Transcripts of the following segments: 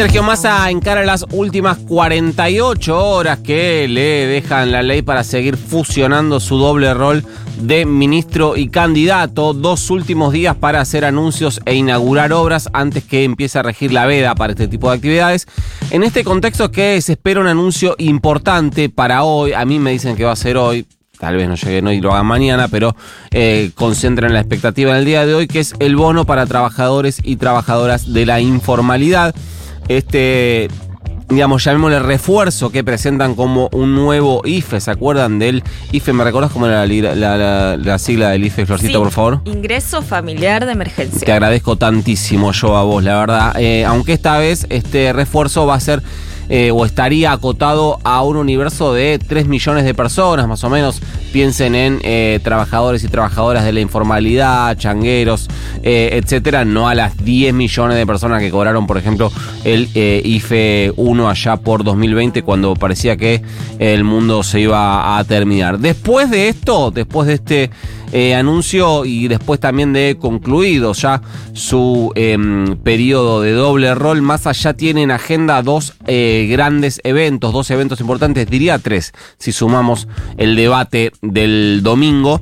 Sergio Massa encara las últimas 48 horas que le dejan la ley para seguir fusionando su doble rol de ministro y candidato. Dos últimos días para hacer anuncios e inaugurar obras antes que empiece a regir la veda para este tipo de actividades. En este contexto que se espera un anuncio importante para hoy, a mí me dicen que va a ser hoy, tal vez no lleguen hoy y lo hagan mañana, pero eh, concentran la expectativa en el día de hoy, que es el bono para trabajadores y trabajadoras de la informalidad. Este, digamos, llamémosle refuerzo que presentan como un nuevo IFE, ¿se acuerdan del IFE? ¿Me recuerdas cómo era la, la- la- la sigla del IFE, Florcito, Sí, por favor? Ingreso familiar de emergencia. Te agradezco tantísimo yo a vos, la verdad. Eh, aunque esta vez este refuerzo va a ser eh, o estaría acotado a un universo de 3 millones de personas, más o menos. Piensen en eh, trabajadores y trabajadoras de la informalidad, changueros, eh, etcétera, no a las 10 millones de personas que cobraron, por ejemplo, el eh, IFE 1 allá por 2020, cuando parecía que el mundo se iba a terminar. Después de esto, después de este anuncio y después también de concluido ya su em, periodo de doble rol, más allá tiene en agenda dos grandes eventos, dos eventos importantes, diría tres, si sumamos el debate del domingo.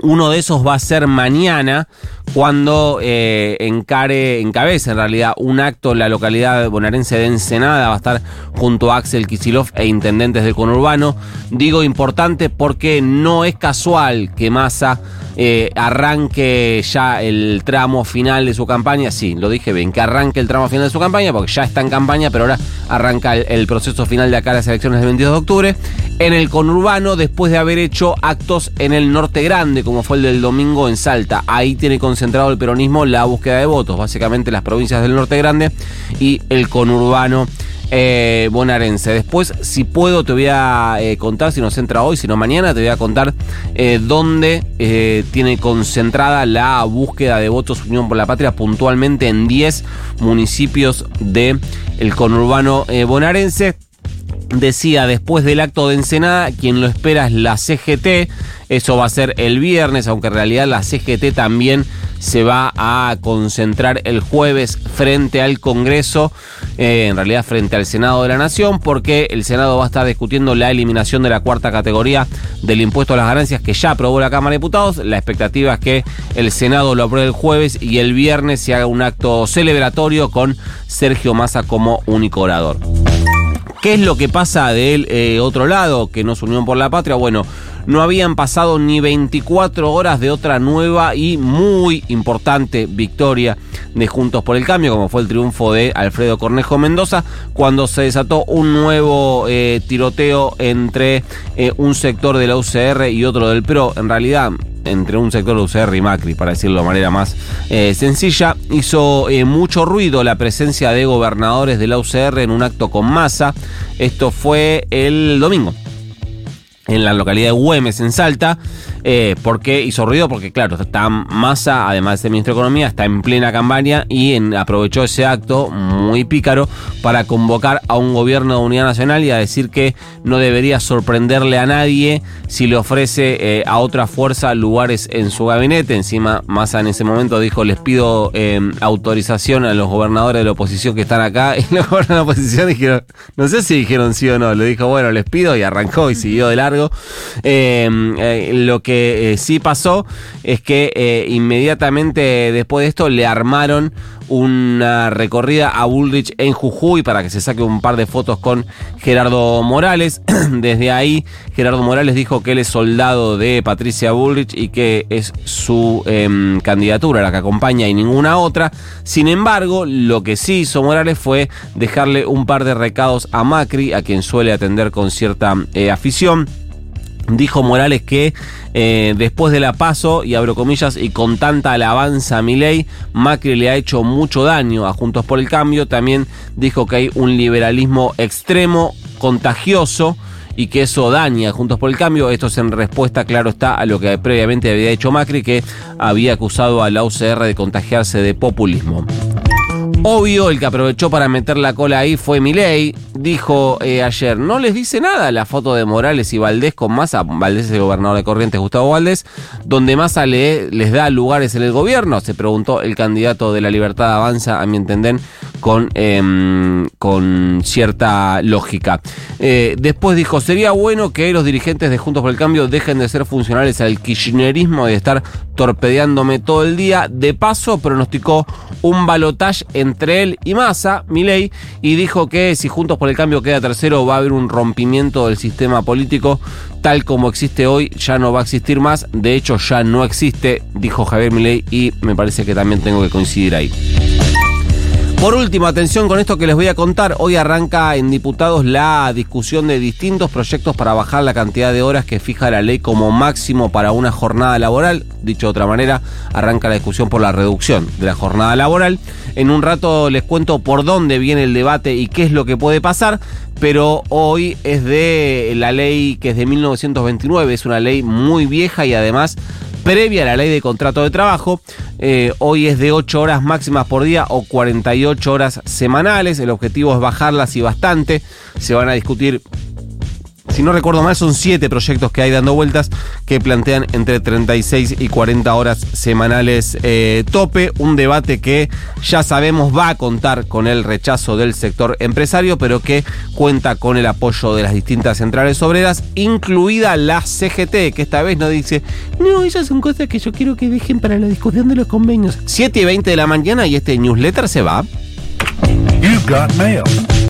Uno de esos va a ser mañana, cuando eh, encare, encabeza en realidad un acto en la localidad bonaerense de Ensenada. Va a estar junto a Axel Kisilov e intendentes del conurbano. Digo importante porque no es casual que Massa eh, arranque ya el tramo final de su campaña. Sí, lo dije bien, que arranque el tramo final de su campaña, porque ya está en campaña, pero ahora arranca el, proceso final de acá las elecciones del 22 de octubre. En el conurbano, después de haber hecho actos en el norte grande, como fue el del domingo en Salta. Ahí tiene concentrado el peronismo la búsqueda de votos, básicamente las provincias del norte grande y el conurbano eh, bonaerense. Después, si puedo, te voy a eh, contar, si nos entra hoy, si no mañana, te voy a contar eh, dónde eh, tiene concentrada la búsqueda de votos Unión por la Patria, puntualmente en 10 municipios del el conurbano eh, bonaerense. Decía después del acto de Ensenada, quien lo espera es la CGT. Eso va a ser el viernes, aunque en realidad la CGT también se va a concentrar el jueves frente al Congreso, eh, en realidad frente al Senado de la Nación, porque el Senado va a estar discutiendo la eliminación de la cuarta categoría del impuesto a las ganancias que ya aprobó la Cámara de Diputados. La expectativa es que el Senado lo apruebe el jueves y el viernes se haga un acto celebratorio con Sergio Massa como único orador. ¿Qué es lo que pasa del eh, otro lado, que no es Unión por la Patria? Bueno, no habían pasado ni 24 horas de otra nueva y muy importante victoria de Juntos por el Cambio, como fue el triunfo de Alfredo Cornejo Mendoza, cuando se desató un nuevo eh, tiroteo entre eh, un sector de la UCR y otro del PRO. En realidad, entre un sector de UCR y Macri, para decirlo de manera más eh, sencilla. Hizo mucho ruido la presencia de gobernadores de la UCR en un acto con masa. Esto fue el domingo en la localidad de Güemes, en Salta. Eh, ¿Por qué hizo ruido? Porque, claro, está Massa, además de ministro de Economía, está en plena campaña y aprovechó ese acto muy pícaro para convocar a un gobierno de unidad nacional y a decir que no debería sorprenderle a nadie si le ofrece eh, a otra fuerza lugares en su gabinete. Encima, Massa en ese momento dijo: Les pido eh, autorización a los gobernadores de la oposición que están acá. Y los gobernadores de la oposición dijeron: No sé si dijeron sí o no. Le dijo: Bueno, les pido y arrancó y siguió de largo. Eh, eh, lo que eh, sí pasó es que eh, inmediatamente después de esto le armaron una recorrida a Bullrich en Jujuy para que se saque un par de fotos con Gerardo Morales. Desde ahí, Gerardo Morales dijo que él es soldado de Patricia Bullrich y que es su em, candidatura la que acompaña y ninguna otra. Sin embargo, lo que sí hizo Morales fue dejarle un par de recados a Macri, a quien suele atender con cierta afición. Dijo Morales que eh, después de la paso, y abro comillas, y con tanta alabanza a Milei, Macri le ha hecho mucho daño a Juntos por el Cambio. También dijo que hay un liberalismo extremo, contagioso, y que eso daña a Juntos por el Cambio. Esto es en respuesta, claro está, a lo que previamente había hecho Macri, que había acusado a la UCR de contagiarse de populismo. Obvio, el que aprovechó para meter la cola ahí fue Milei. Dijo eh, ayer, no les dice nada la foto de Morales y Valdés con Massa. Valdés es el gobernador de Corrientes, Gustavo Valdés, donde Massa le, les da lugares en el gobierno. Se preguntó el candidato de la Libertad Avanza, a mi entender, con, em, con cierta lógica. Eh, después dijo, sería bueno que los dirigentes de Juntos por el Cambio dejen de ser funcionales al kirchnerismo y de estar torpedeándome todo el día. De paso, pronosticó un balotaje entre él y Massa, Milei, y dijo que si Juntos por el Cambio queda tercero va a haber un rompimiento del sistema político tal como existe hoy, ya no va a existir más. De hecho, ya no existe, dijo Javier Milei, y me parece que también tengo que coincidir ahí. Por último, atención con esto que les voy a contar. Hoy arranca en diputados la discusión de distintos proyectos para bajar la cantidad de horas que fija la ley como máximo para una jornada laboral. Dicho de otra manera, arranca la discusión por la reducción de la jornada laboral. En un rato les cuento por dónde viene el debate y qué es lo que puede pasar. Pero hoy es de la ley que es de 1929, es una ley muy vieja y además previa a la ley de contrato de trabajo. Eh, hoy es de 8 horas máximas por día o 48 horas semanales. El objetivo es bajarlas y bastante. Se van a discutir si no recuerdo mal, son siete proyectos que hay dando vueltas que plantean entre 36 y 40 horas semanales eh, tope. Un debate que ya sabemos va a contar con el rechazo del sector empresario, pero que cuenta con el apoyo de las distintas centrales obreras, incluida la CGT, que esta vez no dice, no, esas son cosas que yo quiero que dejen para la discusión de los convenios. 7 y 20 de la mañana y este newsletter se va. You've got mail.